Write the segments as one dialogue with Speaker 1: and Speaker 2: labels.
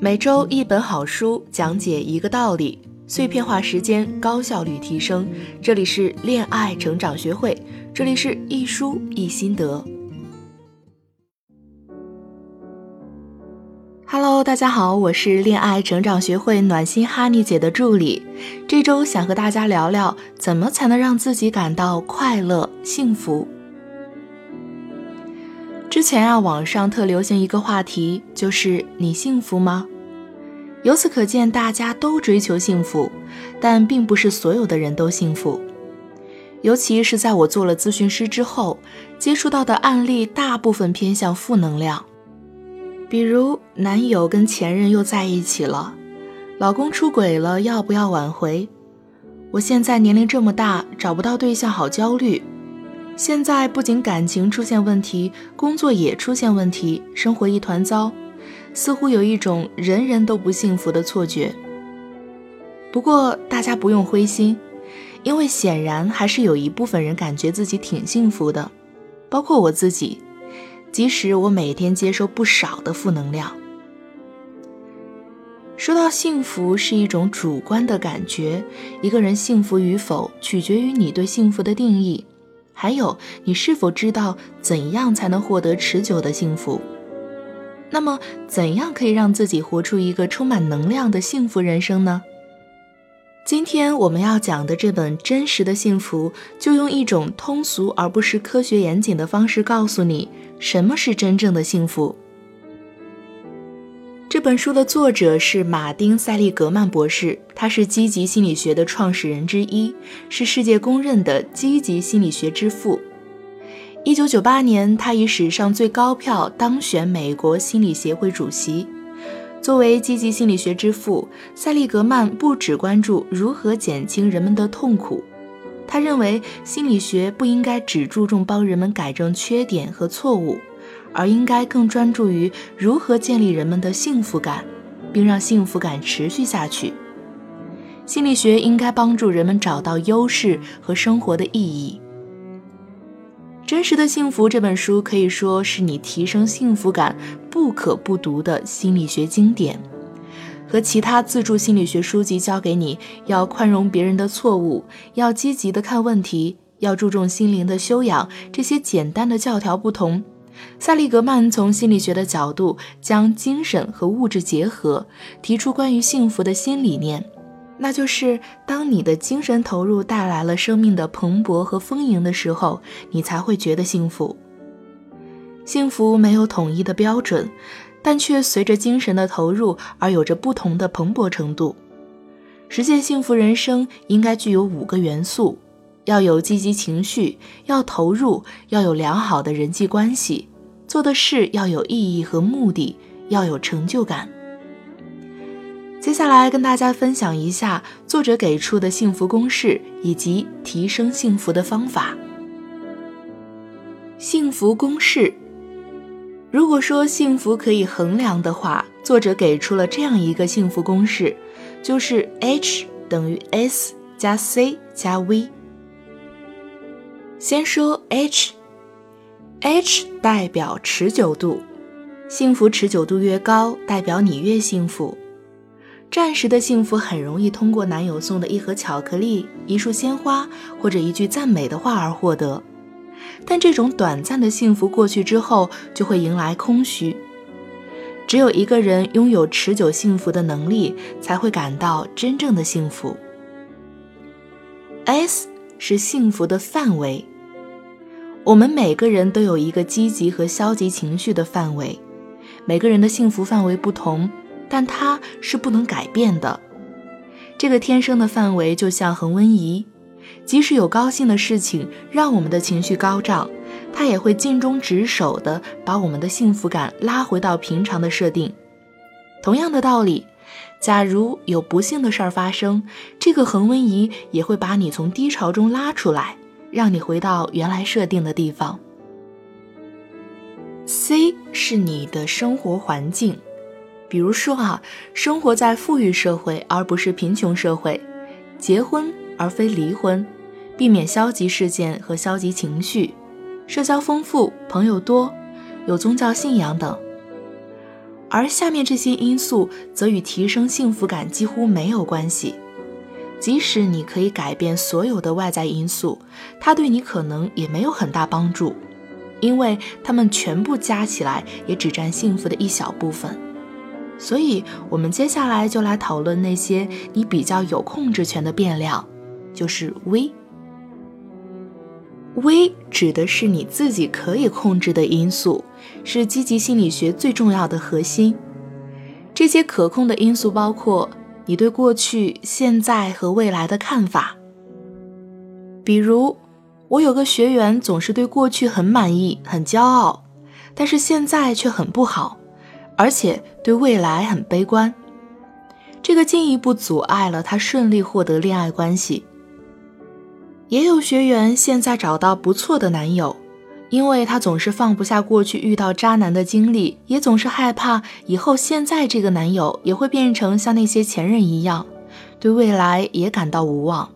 Speaker 1: 每周一本好书，讲解一个道理，碎片化时间，高效率提升。这里是恋爱成长学会，这里是一书一心得。Hello，大家好，我是恋爱成长学会暖心哈尼姐的助理。这周想和大家聊聊，怎么才能让自己感到快乐、幸福。之前啊，网上特流行一个话题，就是你幸福吗？由此可见，大家都追求幸福，但并不是所有的人都幸福。尤其是在我做了咨询师之后，接触到的案例大部分偏向负能量，比如男友跟前任又在一起了，老公出轨了，要不要挽回？我现在年龄这么大，找不到对象，好焦虑。现在不仅感情出现问题，工作也出现问题，生活一团糟，似乎有一种人人都不幸福的错觉。不过大家不用灰心，因为显然还是有一部分人感觉自己挺幸福的，包括我自己。即使我每天接收不少的负能量。说到幸福是一种主观的感觉，一个人幸福与否取决于你对幸福的定义。还有，你是否知道怎样才能获得持久的幸福？那么，怎样可以让自己活出一个充满能量的幸福人生呢？今天我们要讲的这本《真实的幸福》，就用一种通俗而不失科学严谨的方式，告诉你什么是真正的幸福。本书的作者是马丁·塞利格曼博士，他是积极心理学的创始人之一，是世界公认的积极心理学之父。一九九八年，他以史上最高票当选美国心理协会主席。作为积极心理学之父，塞利格曼不只关注如何减轻人们的痛苦，他认为心理学不应该只注重帮人们改正缺点和错误。而应该更专注于如何建立人们的幸福感，并让幸福感持续下去。心理学应该帮助人们找到优势和生活的意义。《真实的幸福》这本书可以说是你提升幸福感不可不读的心理学经典。和其他自助心理学书籍教给你要宽容别人的错误，要积极的看问题，要注重心灵的修养这些简单的教条不同。萨利格曼从心理学的角度将精神和物质结合，提出关于幸福的新理念，那就是当你的精神投入带来了生命的蓬勃和丰盈的时候，你才会觉得幸福。幸福没有统一的标准，但却随着精神的投入而有着不同的蓬勃程度。实现幸福人生应该具有五个元素。要有积极情绪，要投入，要有良好的人际关系，做的事要有意义和目的，要有成就感。接下来跟大家分享一下作者给出的幸福公式以及提升幸福的方法。幸福公式，如果说幸福可以衡量的话，作者给出了这样一个幸福公式，就是 H 等于 S 加 C 加 V。先说 H，H 代表持久度，幸福持久度越高，代表你越幸福。暂时的幸福很容易通过男友送的一盒巧克力、一束鲜花或者一句赞美的话而获得，但这种短暂的幸福过去之后，就会迎来空虚。只有一个人拥有持久幸福的能力，才会感到真正的幸福。S。是幸福的范围。我们每个人都有一个积极和消极情绪的范围，每个人的幸福范围不同，但它是不能改变的。这个天生的范围就像恒温仪，即使有高兴的事情让我们的情绪高涨，它也会尽忠职守的把我们的幸福感拉回到平常的设定。同样的道理。假如有不幸的事儿发生，这个恒温仪也会把你从低潮中拉出来，让你回到原来设定的地方。C 是你的生活环境，比如说啊，生活在富裕社会而不是贫穷社会，结婚而非离婚，避免消极事件和消极情绪，社交丰富，朋友多，有宗教信仰等。而下面这些因素则与提升幸福感几乎没有关系。即使你可以改变所有的外在因素，它对你可能也没有很大帮助，因为它们全部加起来也只占幸福的一小部分。所以，我们接下来就来讨论那些你比较有控制权的变量，就是 V。V 指的是你自己可以控制的因素，是积极心理学最重要的核心。这些可控的因素包括。你对过去、现在和未来的看法，比如，我有个学员总是对过去很满意、很骄傲，但是现在却很不好，而且对未来很悲观。这个进一步阻碍了他顺利获得恋爱关系。也有学员现在找到不错的男友。因为他总是放不下过去遇到渣男的经历，也总是害怕以后现在这个男友也会变成像那些前任一样，对未来也感到无望。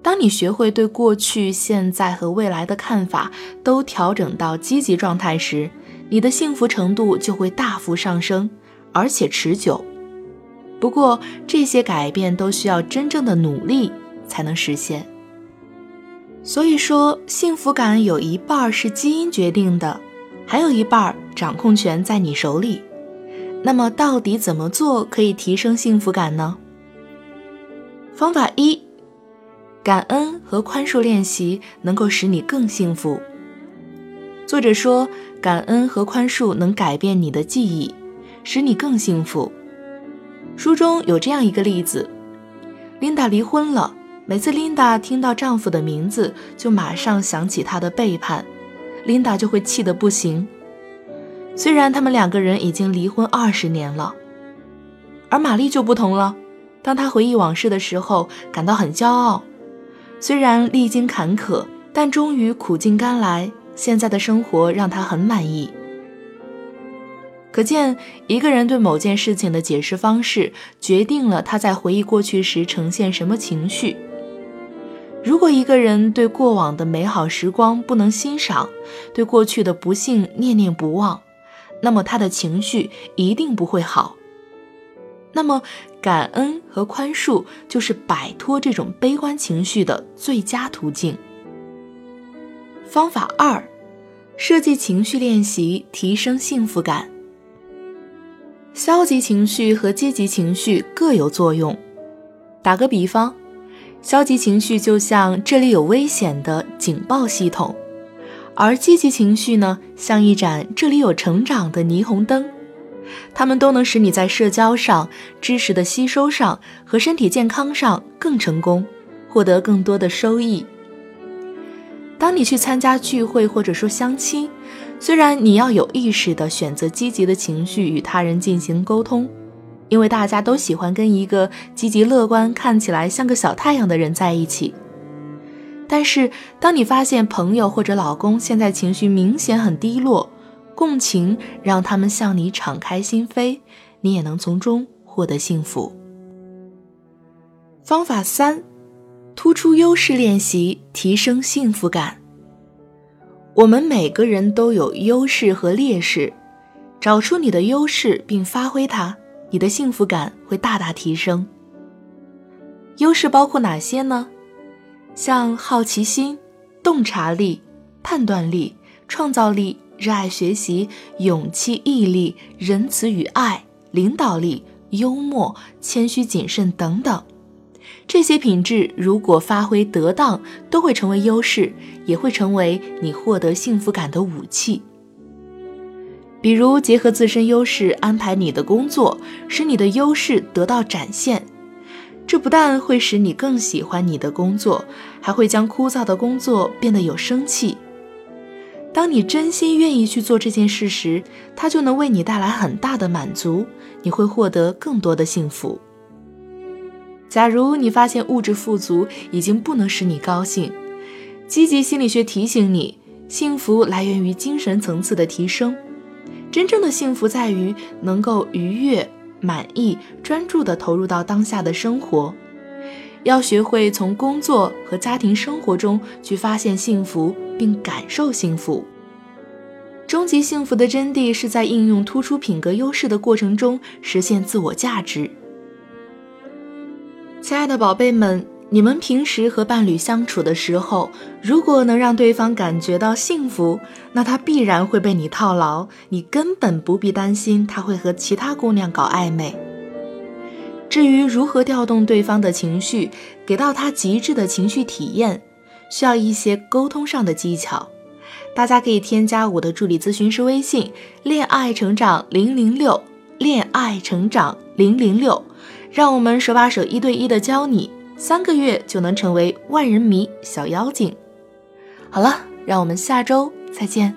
Speaker 1: 当你学会对过去、现在和未来的看法都调整到积极状态时，你的幸福程度就会大幅上升，而且持久。不过，这些改变都需要真正的努力才能实现。所以说，幸福感有一半是基因决定的，还有一半掌控权在你手里。那么，到底怎么做可以提升幸福感呢？方法一：感恩和宽恕练习能够使你更幸福。作者说，感恩和宽恕能改变你的记忆，使你更幸福。书中有这样一个例子：琳达离婚了。每次琳达听到丈夫的名字，就马上想起他的背叛，琳达就会气得不行。虽然他们两个人已经离婚二十年了，而玛丽就不同了。当她回忆往事的时候，感到很骄傲。虽然历经坎坷，但终于苦尽甘来。现在的生活让她很满意。可见，一个人对某件事情的解释方式，决定了他在回忆过去时呈现什么情绪。如果一个人对过往的美好时光不能欣赏，对过去的不幸念念不忘，那么他的情绪一定不会好。那么，感恩和宽恕就是摆脱这种悲观情绪的最佳途径。方法二，设计情绪练习，提升幸福感。消极情绪和积极情绪各有作用。打个比方。消极情绪就像这里有危险的警报系统，而积极情绪呢，像一盏这里有成长的霓虹灯，它们都能使你在社交上、知识的吸收上和身体健康上更成功，获得更多的收益。当你去参加聚会或者说相亲，虽然你要有意识的选择积极的情绪与他人进行沟通。因为大家都喜欢跟一个积极乐观、看起来像个小太阳的人在一起。但是，当你发现朋友或者老公现在情绪明显很低落，共情让他们向你敞开心扉，你也能从中获得幸福。方法三：突出优势练习，提升幸福感。我们每个人都有优势和劣势，找出你的优势并发挥它。你的幸福感会大大提升。优势包括哪些呢？像好奇心、洞察力、判断力、创造力、热爱学习、勇气、毅力、仁慈与爱、领导力、幽默、谦虚谨慎等等。这些品质如果发挥得当，都会成为优势，也会成为你获得幸福感的武器。比如，结合自身优势安排你的工作，使你的优势得到展现。这不但会使你更喜欢你的工作，还会将枯燥的工作变得有生气。当你真心愿意去做这件事时，它就能为你带来很大的满足，你会获得更多的幸福。假如你发现物质富足已经不能使你高兴，积极心理学提醒你，幸福来源于精神层次的提升。真正的幸福在于能够愉悦、满意、专注地投入到当下的生活。要学会从工作和家庭生活中去发现幸福，并感受幸福。终极幸福的真谛是在应用突出品格优势的过程中实现自我价值。亲爱的宝贝们，你们平时和伴侣相处的时候，如果能让对方感觉到幸福，那他必然会被你套牢，你根本不必担心他会和其他姑娘搞暧昧。至于如何调动对方的情绪，给到他极致的情绪体验，需要一些沟通上的技巧。大家可以添加我的助理咨询师微信“恋爱成长零零六”，恋爱成长零零六。让我们手把手一对一的教你，三个月就能成为万人迷小妖精。好了，让我们下周再见。